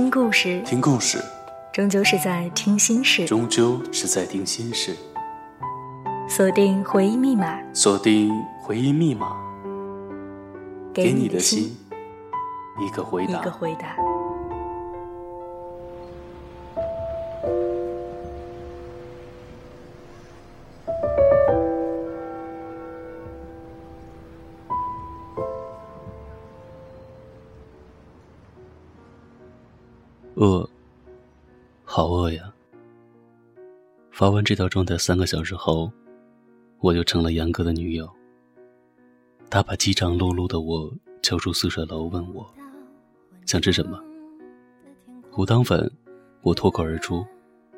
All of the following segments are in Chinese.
听故事，听故事，终究是在听心事。终究是在听心事。锁定回忆密码，锁定回忆密码，给你你的心心一个回答。一个回答。发完这条状态三个小时后，我就成了杨哥的女友。他把饥肠辘辘的我叫出宿舍楼，问我想吃什么。糊汤粉，我脱口而出，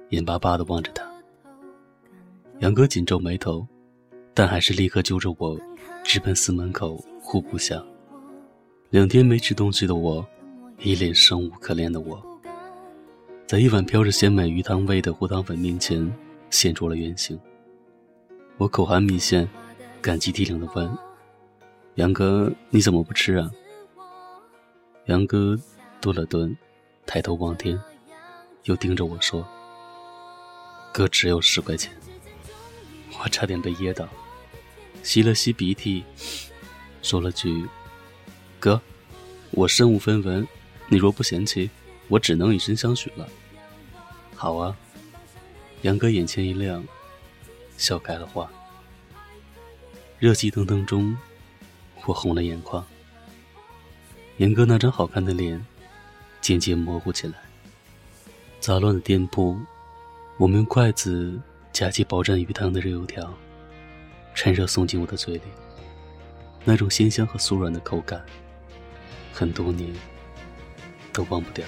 眼巴巴的望着他。杨哥紧皱眉头，但还是立刻揪着我，直奔司门口户部巷。两天没吃东西的我，一脸生无可恋的我。在一碗飘着鲜美鱼汤味的糊汤粉面前现出了原形。我口含米线，感激涕零地问：“杨哥，你怎么不吃啊？”杨哥顿了顿，抬头望天，又盯着我说：“哥只有十块钱。”我差点被噎到，吸了吸鼻涕，说了句：“哥，我身无分文，你若不嫌弃，我只能以身相许了。”好啊，杨哥眼前一亮，笑开了花。热气腾腾中，我红了眼眶。杨哥那张好看的脸渐渐模糊起来。杂乱的店铺，我们用筷子夹起饱蘸鱼汤的热油条，趁热送进我的嘴里。那种鲜香和酥软的口感，很多年都忘不掉。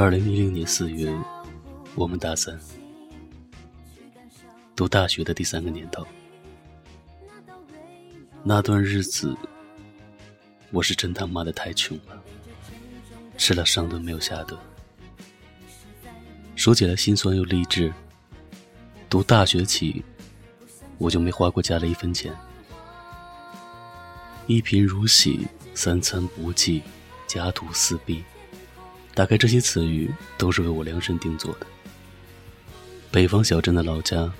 二零一零年四月，我们大三，读大学的第三个年头。那段日子，我是真他妈的太穷了，吃了上顿没有下顿。说起来心酸又励志。读大学起，我就没花过家里一分钱。一贫如洗，三餐不济，家徒四壁。大概这些词语都是为我量身定做的。北方小镇的老家，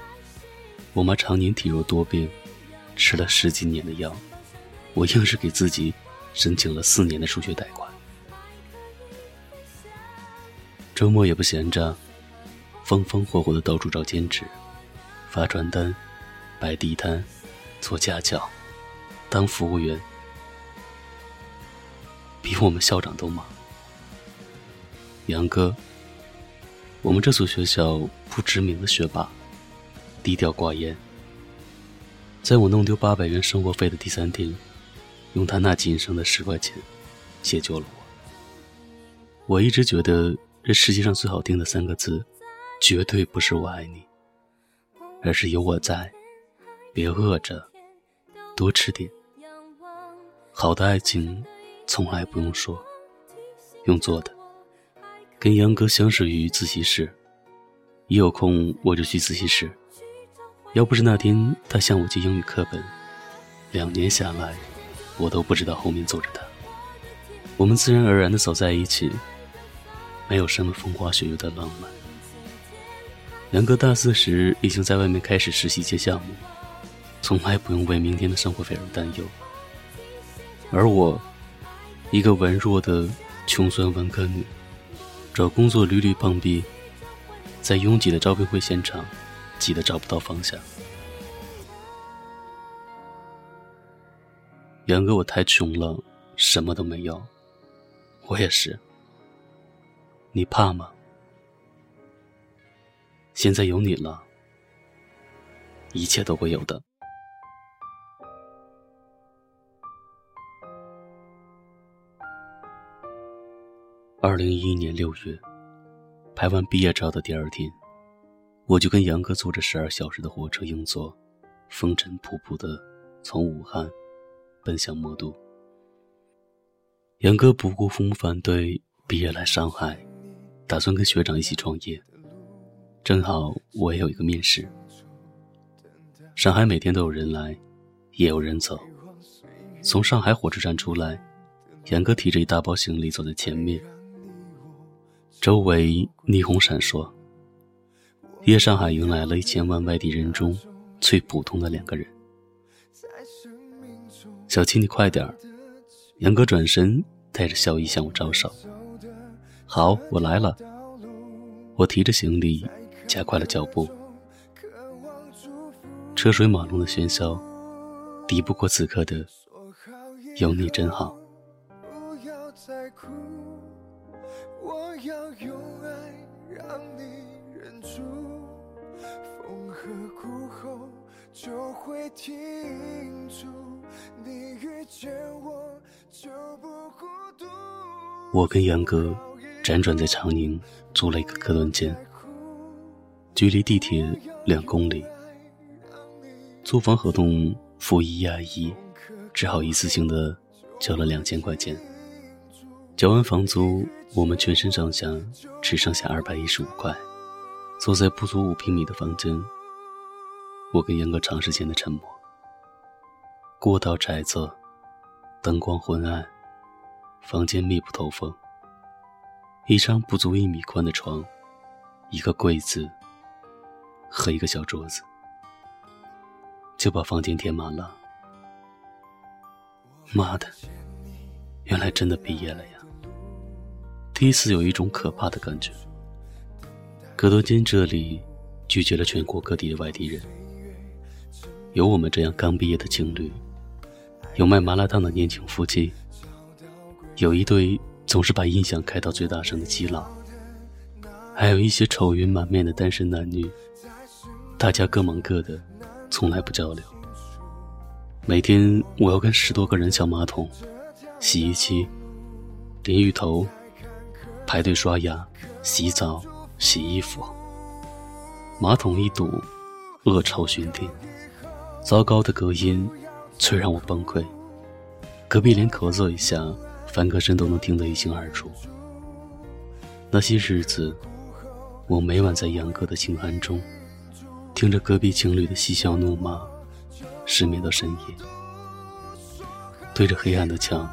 我妈常年体弱多病，吃了十几年的药，我硬是给自己申请了四年的数学贷款。周末也不闲着，风风火火的到处找兼职，发传单、摆地摊、做家教、当服务员，比我们校长都忙。杨哥，我们这所学校不知名的学霸，低调寡言。在我弄丢八百元生活费的第三天，用他那仅剩的十块钱，解救了我。我一直觉得这世界上最好听的三个字，绝对不是“我爱你”，而是有我在，别饿着，多吃点。好的爱情，从来不用说，用做的。跟杨哥相识于自习室，一有空我就去自习室。要不是那天他向我借英语课本，两年下来，我都不知道后面坐着他。我们自然而然的走在一起，没有什么风花雪月的浪漫。杨哥大四时已经在外面开始实习接项目，从来不用为明天的生活费而担忧。而我，一个文弱的穷酸文科女。找工作屡屡碰壁，在拥挤的招聘会现场，挤得找不到方向。杨哥，我太穷了，什么都没有。我也是。你怕吗？现在有你了，一切都会有的。二零一一年六月，拍完毕业照的第二天，我就跟杨哥坐着十二小时的火车硬座，风尘仆仆的从武汉奔向魔都。杨哥不顾父母反对，毕业来上海，打算跟学长一起创业，正好我也有一个面试。上海每天都有人来，也有人走。从上海火车站出来，杨哥提着一大包行李走在前面，周围霓虹闪烁。夜上海迎来了一千万外地人中最普通的两个人。小七，你快点儿！杨哥转身带着笑意向我招手。好，我来了。我提着行李，加快了脚步。车水马龙的喧嚣，敌不过此刻的有你真好。就会停住。你遇见我就不孤独。我跟杨哥。辗转在长宁租了一个客顿间，距离地铁两公里。租房合同付一押一，只好一次性的交了两千块钱。交完房租，我们全身上下只剩下二百一十五块。坐在不足五平米的房间，我跟杨哥长时间的沉默。过道窄窄，灯光昏暗，房间密不透风。一张不足一米宽的床，一个柜子和一个小桌子，就把房间填满了。妈的，原来真的毕业了呀！第一次有一种可怕的感觉。格多间这里拒绝了全国各地的外地人，有我们这样刚毕业的情侣，有卖麻辣烫的年轻夫妻，有一对。总是把音响开到最大声的基佬，还有一些愁云满面的单身男女，大家各忙各的，从来不交流。每天我要跟十多个人抢马桶、洗衣机、淋浴头，排队刷牙、洗澡、洗衣服。马桶一堵，恶臭熏天，糟糕的隔音最让我崩溃。隔壁连咳嗽一下。翻个身都能听得一清二楚。那些日子，我每晚在杨哥的清寒中，听着隔壁情侣的嬉笑怒骂，失眠到深夜，对着黑暗的墙，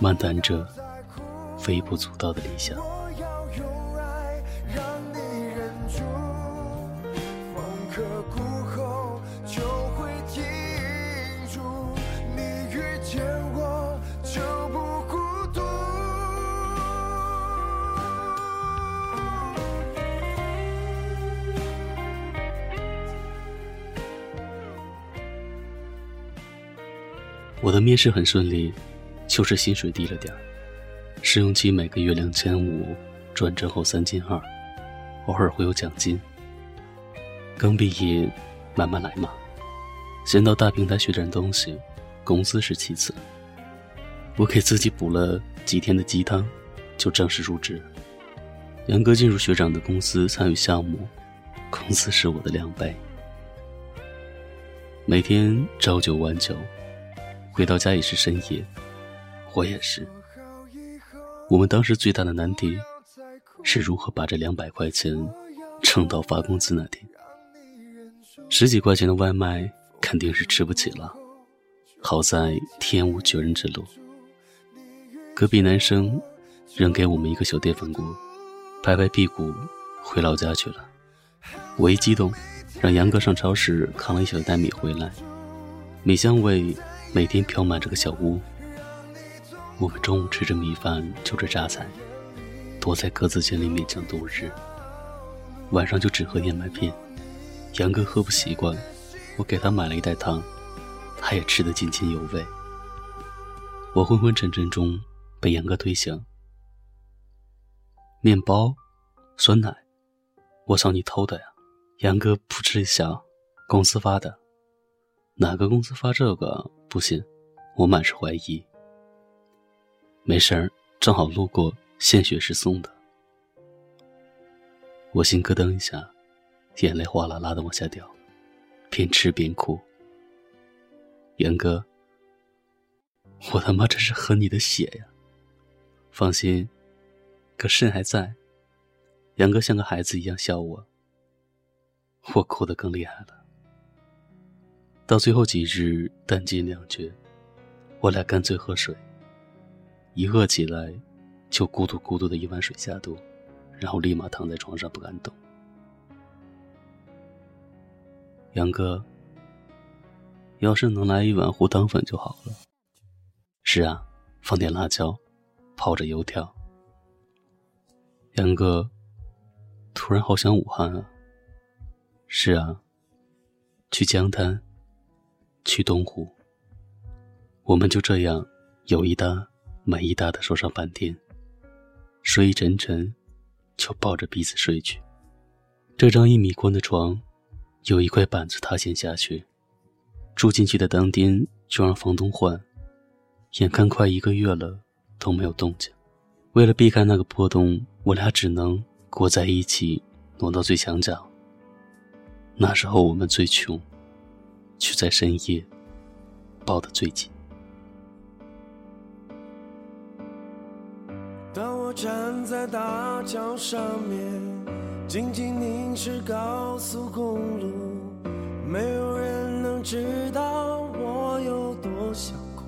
漫谈着微不足道的理想。我的面试很顺利，就是薪水低了点儿，试用期每个月两千五，转正后三千二，偶尔会有奖金。刚毕业，慢慢来嘛，先到大平台学点东西，工资是其次。我给自己补了几天的鸡汤，就正式入职。杨哥进入学长的公司参与项目，工资是我的两倍，每天朝九晚九。回到家已是深夜，我也是。我们当时最大的难题，是如何把这两百块钱撑到发工资那天。十几块钱的外卖肯定是吃不起了，好在天无绝人之路。隔壁男生扔给我们一个小电饭锅，拍拍屁股回老家去了。我一激动，让杨哥上超市扛了一小袋米回来，米香味。每天飘满这个小屋，我们中午吃着米饭，就着榨菜，躲在格子间里勉强度日。晚上就只喝燕麦片，杨哥喝不习惯，我给他买了一袋汤，他也吃得津津有味。我昏昏沉沉中被杨哥推醒，面包，酸奶，我操你偷的呀！杨哥扑哧一笑，公司发的。哪个公司发这个？不信，我满是怀疑。没事儿，正好路过，献血时送的。我心咯噔一下，眼泪哗啦啦的往下掉，边吃边哭。杨哥，我他妈这是喝你的血呀！放心，可肾还在，杨哥像个孩子一样笑我，我哭得更厉害了。到最后几日弹尽粮绝，我俩干脆喝水。一饿起来，就咕嘟咕嘟的一碗水下肚，然后立马躺在床上不敢动。杨哥，要是能来一碗糊汤粉就好了。是啊，放点辣椒，泡着油条。杨哥，突然好想武汉啊。是啊，去江滩。去东湖，我们就这样有一搭没一搭的说上半天，睡意沉沉，就抱着彼此睡去。这张一米宽的床，有一块板子塌陷下去，住进去的当天就让房东换，眼看快一个月了都没有动静。为了避开那个破洞，我俩只能裹在一起，挪到最墙角。那时候我们最穷。却在深夜抱得最紧。当我站在大桥上面，静静凝视高速公路，没有人能知道我有多想哭。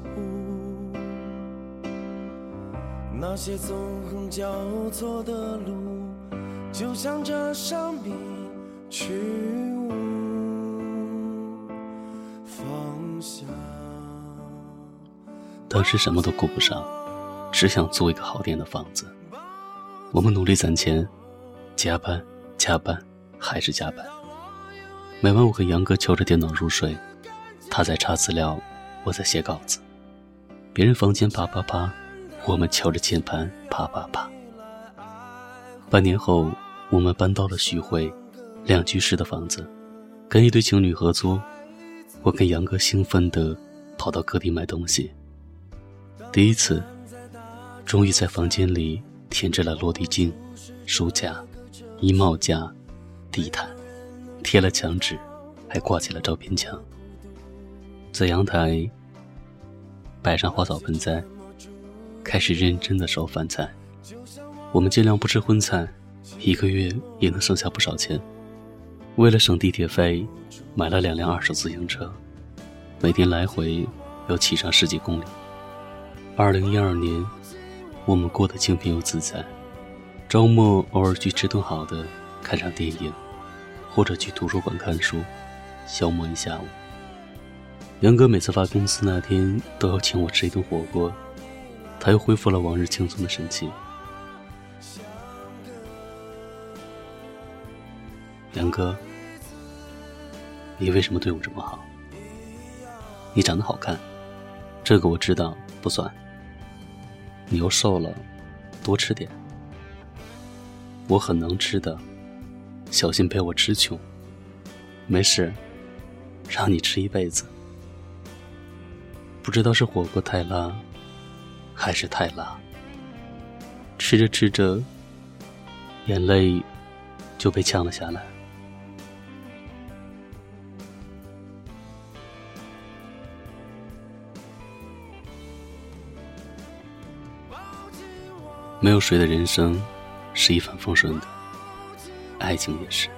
那些纵横交错的路，就像这上笔去。当时什么都顾不上，只想租一个好点的房子。我们努力攒钱，加班加班还是加班。每晚我和杨哥敲着电脑入睡，他在查资料，我在写稿子。别人房间啪啪啪，我们敲着键盘啪啪啪。半年后，我们搬到了徐汇，两居室的房子，跟一对情侣合租。我跟杨哥兴奋地跑到各地买东西。第一次，终于在房间里添置了落地镜、书架、衣帽架、地毯，贴了墙纸，还挂起了照片墙。在阳台摆上花草盆栽，开始认真的烧饭菜。我们尽量不吃荤菜，一个月也能省下不少钱。为了省地铁费，买了两辆二手自行车，每天来回要骑上十几公里。二零一二年，我们过得清贫又自在，周末偶尔去吃顿好的，看场电影，或者去图书馆看书，消磨一下午。杨哥每次发工资那天都要请我吃一顿火锅，他又恢复了往日轻松的神情。杨哥，你为什么对我这么好？你长得好看，这个我知道，不算。你又瘦了，多吃点。我很能吃的，小心被我吃穷。没事，让你吃一辈子。不知道是火锅太辣，还是太辣。吃着吃着，眼泪就被呛了下来。没有谁的人生是一帆风顺的，爱情也是。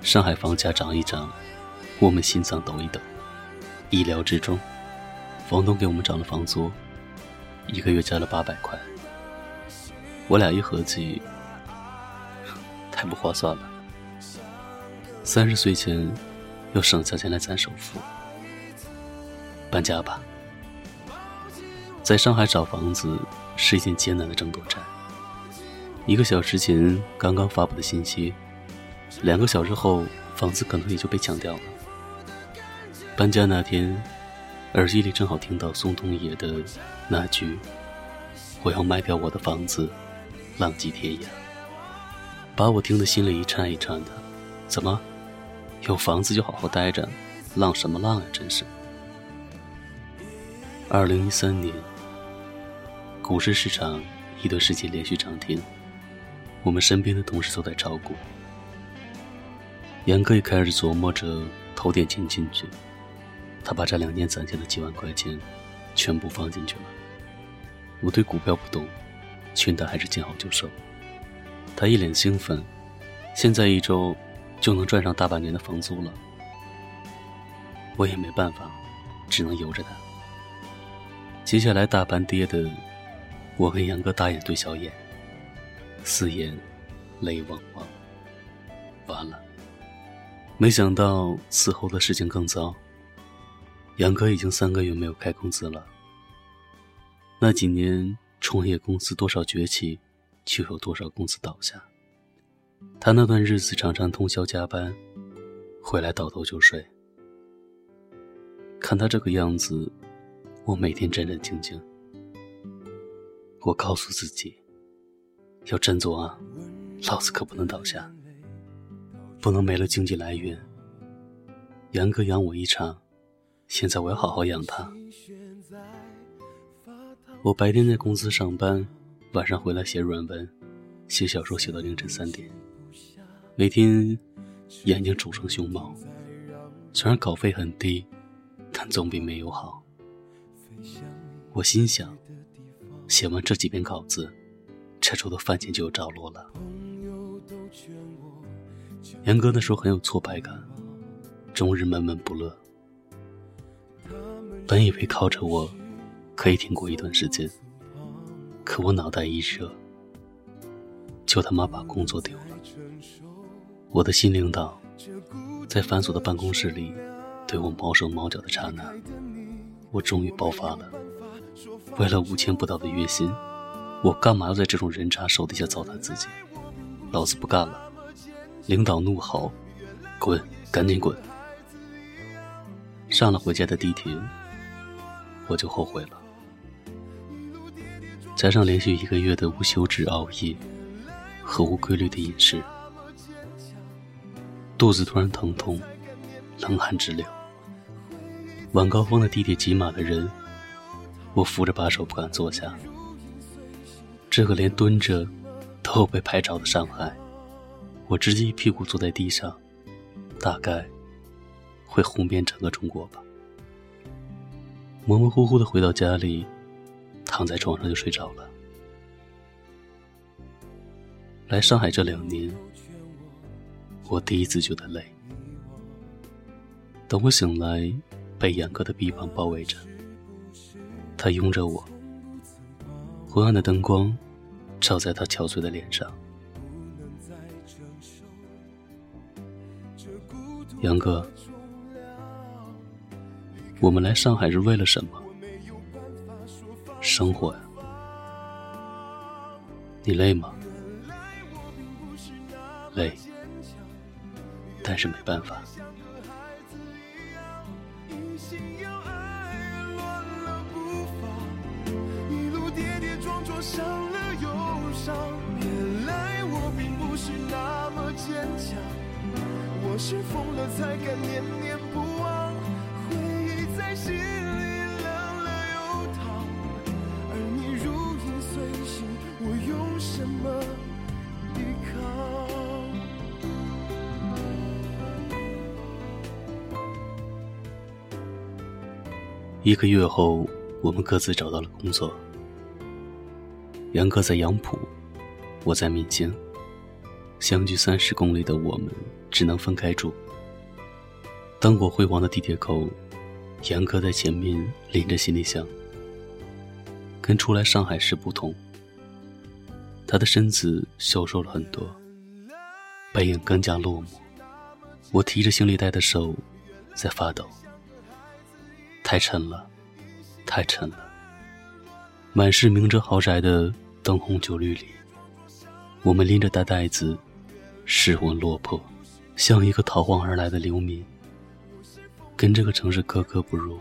上海房价涨一涨，我们心脏抖一抖。意料之中，房东给我们涨了房租，一个月加了八百块。我俩一合计，太不划算了。三十岁前要省下钱来攒首付，搬家吧。在上海找房子。是一件艰难的争夺战。一个小时前刚刚发布的信息，两个小时后房子可能也就被抢掉了。搬家那天，耳机里正好听到宋冬野的那句：“我要卖掉我的房子，浪迹天涯。”把我听得心里一颤一颤的。怎么，有房子就好好待着，浪什么浪呀？真是。二零一三年。股市市场一段时间连续涨停，我们身边的同事都在炒股。杨哥也开始琢磨着投点钱进去，他把这两年攒下的几万块钱全部放进去了。我对股票不懂，劝他还是见好就收。他一脸兴奋，现在一周就能赚上大半年的房租了。我也没办法，只能由着他。接下来大盘跌的，我跟杨哥大眼对小眼，四眼泪汪汪。完了，没想到此后的事情更糟。杨哥已经三个月没有开工资了。那几年创业公司多少崛起，就有多少公司倒下。他那段日子常常通宵加班，回来倒头就睡。看他这个样子，我每天战战兢兢。我告诉自己，要振作啊，老子可不能倒下，不能没了经济来源。杨哥养我一场。现在我要好好养他。我白天在公司上班，晚上回来写软文、写小说，写到凌晨三点。每天眼睛肿成熊猫，虽然稿费很低，但总比没有好。我心想，写完这几篇稿子，这周的饭钱就有着落了。杨哥那时候很有挫败感，终日闷闷不乐。本以为靠着我，可以挺过一段时间，可我脑袋一热，就他妈把工作丢了。我的新领导，在繁琐的办公室里，对我毛手毛脚的刹那，我终于爆发了。为了五千不到的月薪，我干嘛要在这种人渣手底下糟蹋自己？老子不干了！领导怒吼：“滚，赶紧滚！”上了回家的地铁。我就后悔了，加上连续一个月的无休止熬夜和无规律的饮食，肚子突然疼痛，冷汗直流。晚高峰的地铁挤满了人，我扶着把手不敢坐下。这个连蹲着都被拍照的上海，我直接一屁股坐在地上，大概会红遍整个中国吧。模模糊糊的回到家里，躺在床上就睡着了。来上海这两年，我第一次觉得累。等我醒来，被严格的臂膀包围着，他拥着我，昏暗的灯光照在他憔悴的脸上。杨哥。我们来上海是为了什么？生活呀。你累吗？累，但是没办法。是疯了才敢念念不忘？回忆在心里冷了又烫，而你如影随形，我用什么抵抗？一个月后，我们各自找到了工作。杨哥在杨浦，我在闽京，相距三十公里的我们只能分开住。灯火辉煌的地铁口。杨哥在前面拎着行李箱，跟初来上海时不同，他的身子消瘦了很多，背影更加落寞。我提着行李袋的手在发抖，太沉了，太沉了。满是名车豪宅的灯红酒绿里，我们拎着大袋子，失魂落魄，像一个逃荒而来的流民。跟这个城市格格不入，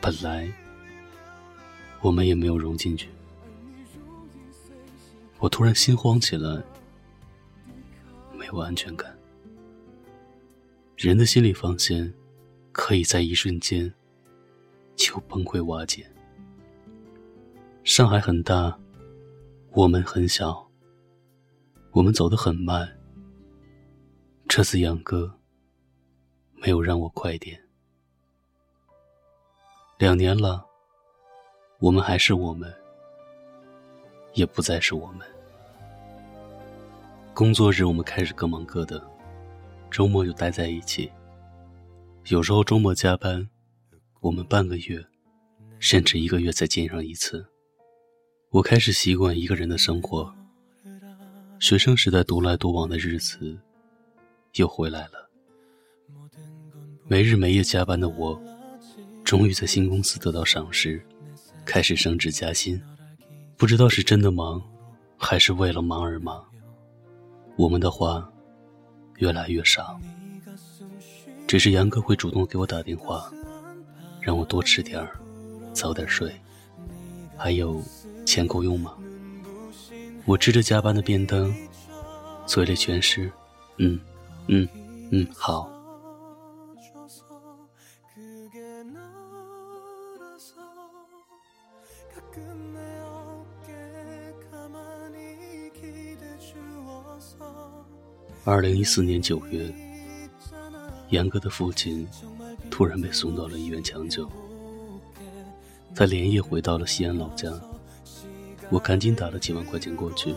本来我们也没有融进去。我突然心慌起来，没有安全感。人的心理防线可以在一瞬间就崩溃瓦解。上海很大，我们很小，我们走得很慢。这次杨哥。没有让我快点。两年了，我们还是我们，也不再是我们。工作日我们开始各忙各的，周末就待在一起。有时候周末加班，我们半个月，甚至一个月才见上一次。我开始习惯一个人的生活。学生时代独来独往的日子又回来了。没日没夜加班的我，终于在新公司得到赏识，开始升职加薪。不知道是真的忙，还是为了忙而忙。我们的话越来越少，只是杨哥会主动给我打电话，让我多吃点儿，早点睡。还有钱够用吗？我吃着加班的便当，嘴里全是嗯嗯嗯好。二零一四年九月，严哥的父亲突然被送到了医院抢救，他连夜回到了西安老家。我赶紧打了几万块钱过去。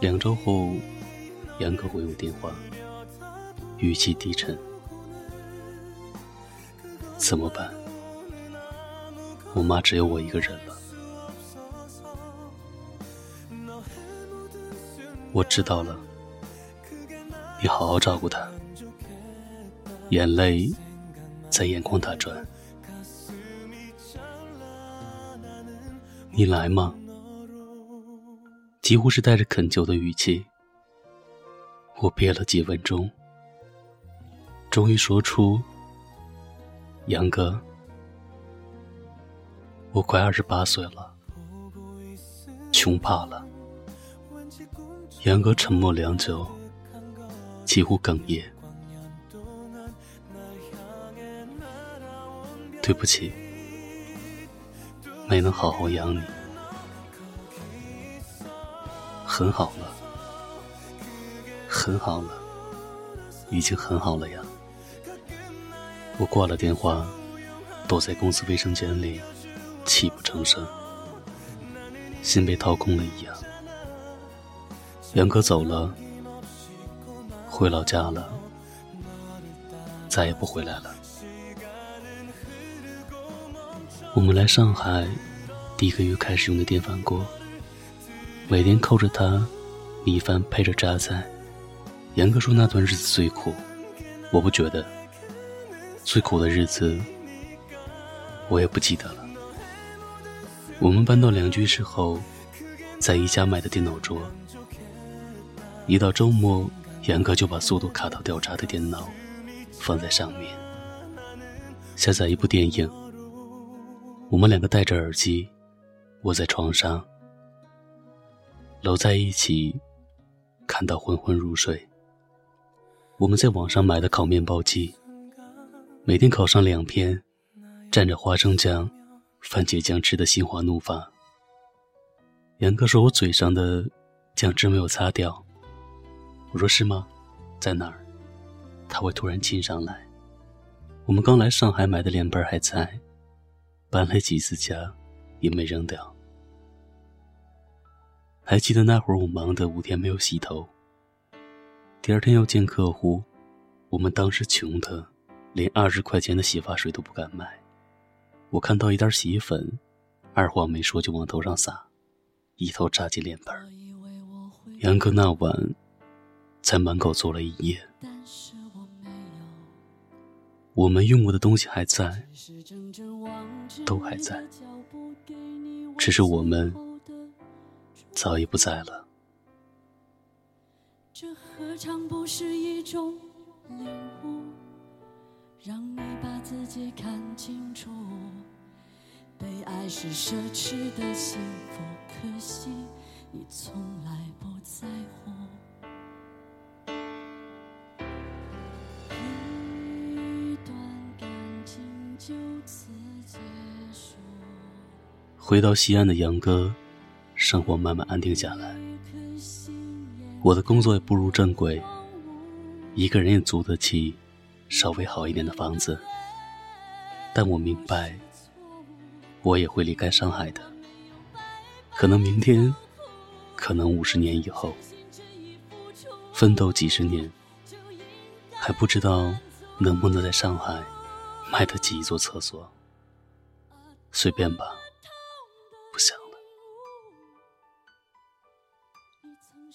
两周后，杨哥回我电话，语气低沉：“怎么办？我妈只有我一个人了。”我知道了，你好好照顾她。眼泪在眼眶打转。你来吗？几乎是带着恳求的语气。我憋了几分钟，终于说出：“杨哥，我快二十八岁了，穷怕了。”杨哥沉默良久，几乎哽咽。对不起，没能好好养你。很好了，很好了，已经很好了呀。我挂了电话，躲在公司卫生间里，泣不成声，心被掏空了一样。杨哥走了，回老家了，再也不回来了。我们来上海第一个月开始用的电饭锅，每天扣着它，米饭配着榨菜。严哥说那段日子最苦，我不觉得。最苦的日子，我也不记得了。我们搬到两居室后，在宜家买的电脑桌。一到周末，杨哥就把速度卡到掉渣的电脑放在上面，下载一部电影。我们两个戴着耳机，窝在床上，搂在一起，看到昏昏入睡。我们在网上买的烤面包机，每天烤上两片，蘸着花生酱、番茄酱吃的心花怒放。杨哥说我嘴上的酱汁没有擦掉。我说是吗？在哪儿？他会突然亲上来。我们刚来上海买的脸盆还在，搬了几次家，也没扔掉。还记得那会儿我忙得五天没有洗头。第二天要见客户，我们当时穷的，连二十块钱的洗发水都不敢买。我看到一袋洗衣粉，二话没说就往头上撒，一头扎进脸盆。杨哥那晚。在门口坐了一夜，我们用过的东西还在，都还在，只是我们早已不在了。这何尝不是一种领悟，让你把自己看清楚。被爱是奢侈的幸福，可惜你从来不在乎。回到西安的杨哥，生活慢慢安定下来。我的工作也步入正轨，一个人也租得起稍微好一点的房子。但我明白，我也会离开上海的。可能明天，可能五十年以后，奋斗几十年，还不知道能不能在上海买得起一座厕所。随便吧，不想了。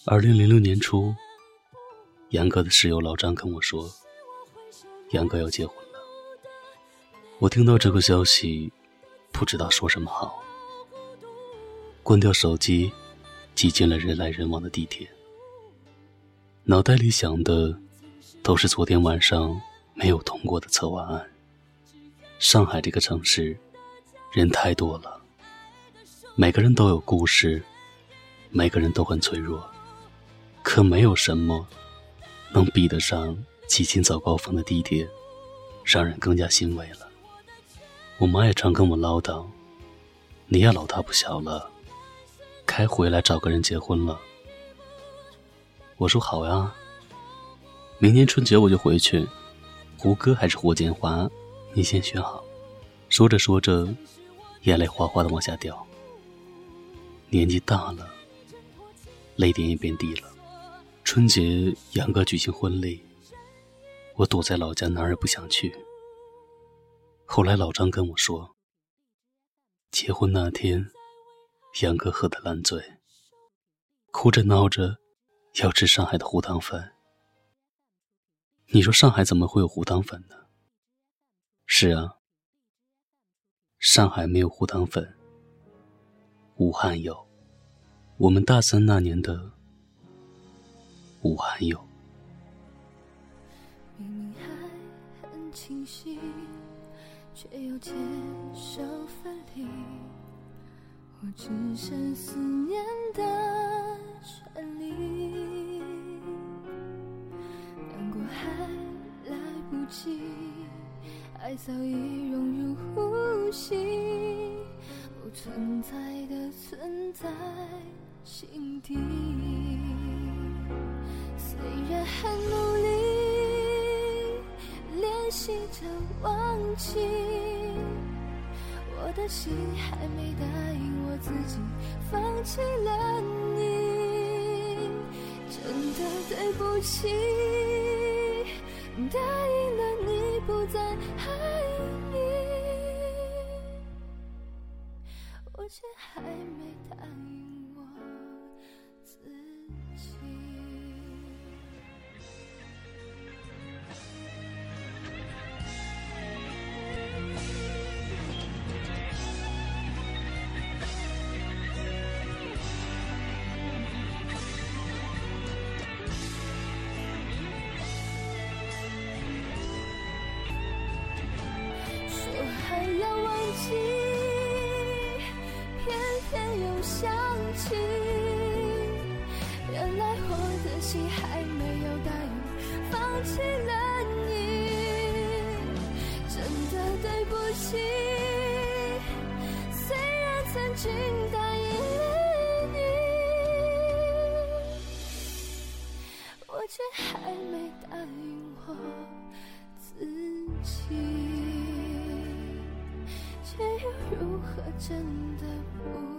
二零零六年初，杨哥的室友老张跟我说，杨哥要结婚了。我听到这个消息，不知道说什么好。关掉手机，挤进了人来人往的地铁，脑袋里想的都是昨天晚上没有通过的策划案。上海这个城市。人太多了，每个人都有故事，每个人都很脆弱，可没有什么能比得上挤进早高峰的地铁，让人更加欣慰了。我妈也常跟我唠叨：“你也老大不小了，该回来找个人结婚了。”我说：“好呀，明年春节我就回去。胡歌还是霍建华，你先选好。”说着说着。眼泪哗哗的往下掉，年纪大了，泪点也变低了。春节杨哥举行婚礼，我躲在老家哪儿也不想去。后来老张跟我说，结婚那天，杨哥喝得烂醉，哭着闹着要吃上海的糊汤粉。你说上海怎么会有糊汤粉呢？是啊。上海没有糊汤粉，武汉有。我们大三那年的武汉有。明明还很清晰，却又牵手分离。我只剩思念的权利，难过还来不及。爱早已融入呼吸，不存在的存在心底。虽然很努力练习着忘记，我的心还没答应我自己放弃了你，真的对不起，答应了你不再爱。太的对不起。虽然曾经答应你，我却还没答应我自己，却又如何真的不？